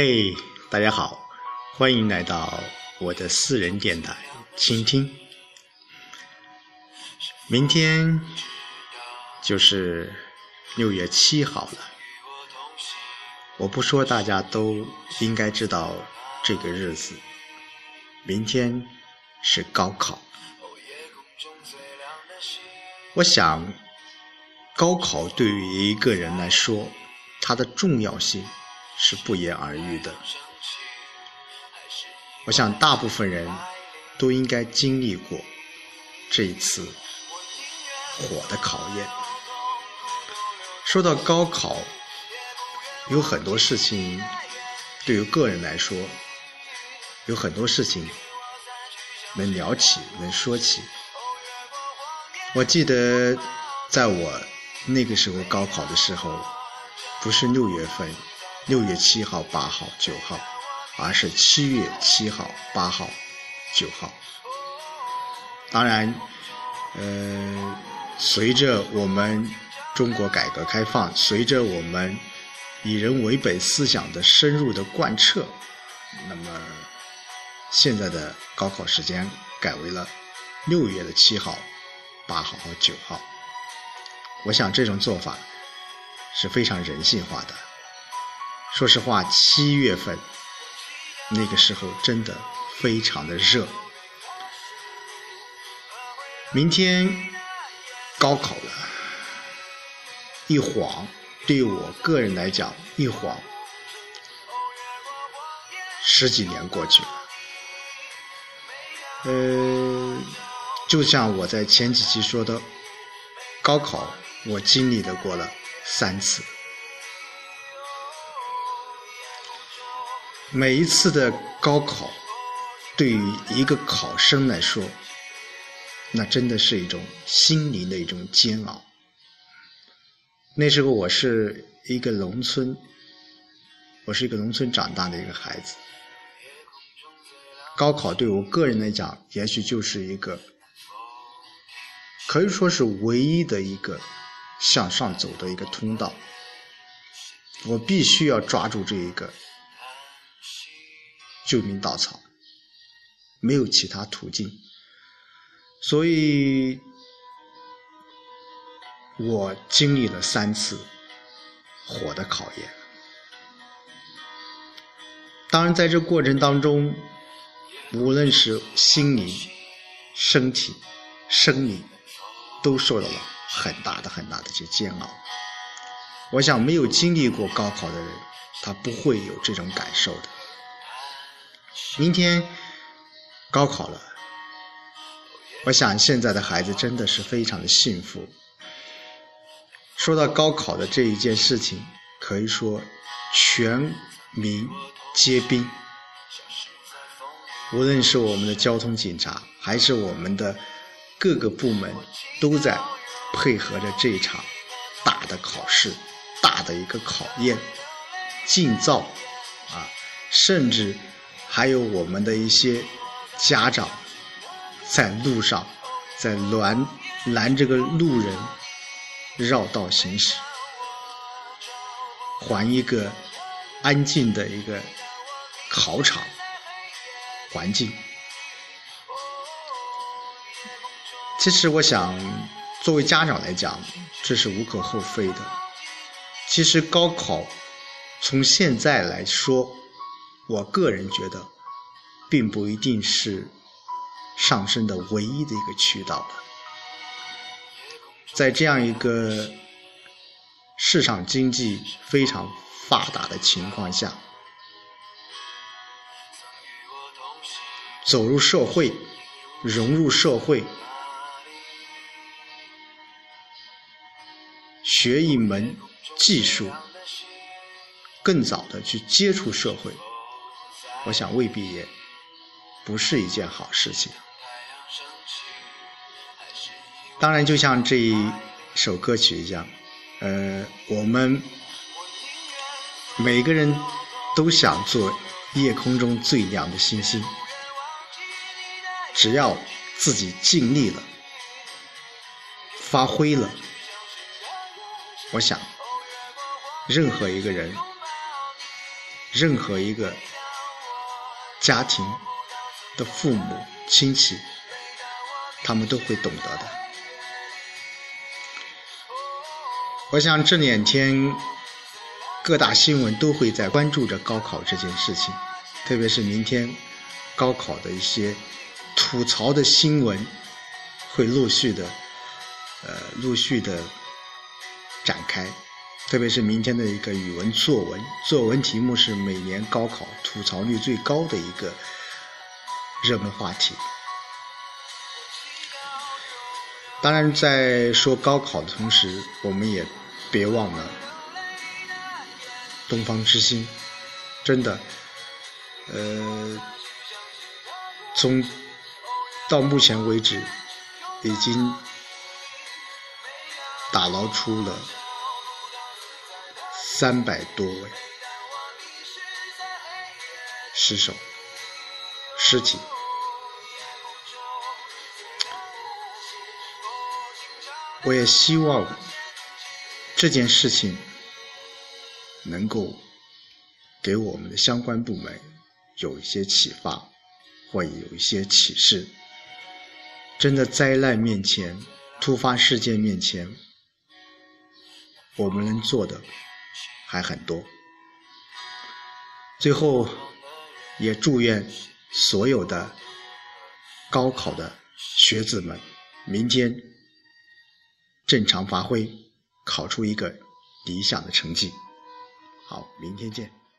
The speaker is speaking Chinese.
嘿，大家好，欢迎来到我的私人电台，倾听。明天就是六月七号了，我不说，大家都应该知道这个日子。明天是高考，我想，高考对于一个人来说，它的重要性。是不言而喻的。我想，大部分人都应该经历过这一次火的考验。说到高考，有很多事情对于个人来说，有很多事情能聊起，能说起。我记得在我那个时候高考的时候，不是六月份。六月七号、八号、九号，而是七月七号、八号、九号。当然，呃，随着我们中国改革开放，随着我们以人为本思想的深入的贯彻，那么现在的高考时间改为了六月的七号、八号和九号。我想这种做法是非常人性化的。说实话，七月份那个时候真的非常的热。明天高考了，一晃对我个人来讲，一晃十几年过去了。呃，就像我在前几期说的，高考我经历的过了三次。每一次的高考，对于一个考生来说，那真的是一种心灵的一种煎熬。那时候我是一个农村，我是一个农村长大的一个孩子。高考对我个人来讲，也许就是一个可以说是唯一的一个向上走的一个通道。我必须要抓住这一个。救命稻草，没有其他途径，所以我经历了三次火的考验。当然，在这过程当中，无论是心灵、身体、生理，都受到了很大的、很大的这煎熬。我想，没有经历过高考的人，他不会有这种感受的。明天高考了，我想现在的孩子真的是非常的幸福。说到高考的这一件事情，可以说全民皆兵，无论是我们的交通警察，还是我们的各个部门，都在配合着这一场大的考试、大的一个考验、尽造啊，甚至。还有我们的一些家长在路上在拦拦这个路人绕道行驶，还一个安静的一个考场环境。其实我想，作为家长来讲，这是无可厚非的。其实高考从现在来说。我个人觉得，并不一定是上升的唯一的一个渠道了。在这样一个市场经济非常发达的情况下，走入社会、融入社会、学一门技术、更早的去接触社会。我想未必也不是一件好事情。当然，就像这一首歌曲一样，呃，我们每个人都想做夜空中最亮的星星。只要自己尽力了，发挥了，我想，任何一个人任何一个家庭的父母亲戚，他们都会懂得的。我想这两天各大新闻都会在关注着高考这件事情，特别是明天高考的一些吐槽的新闻会陆续的，呃，陆续的展开。特别是明天的一个语文作文，作文题目是每年高考吐槽率最高的一个热门话题。当然，在说高考的同时，我们也别忘了东方之星。真的，呃，从到目前为止，已经打捞出了。三百多位失手、尸体，我也希望这件事情能够给我们的相关部门有一些启发，或有一些启示。真的灾难面前、突发事件面前，我们能做的。还很多。最后，也祝愿所有的高考的学子们，明天正常发挥，考出一个理想的成绩。好，明天见。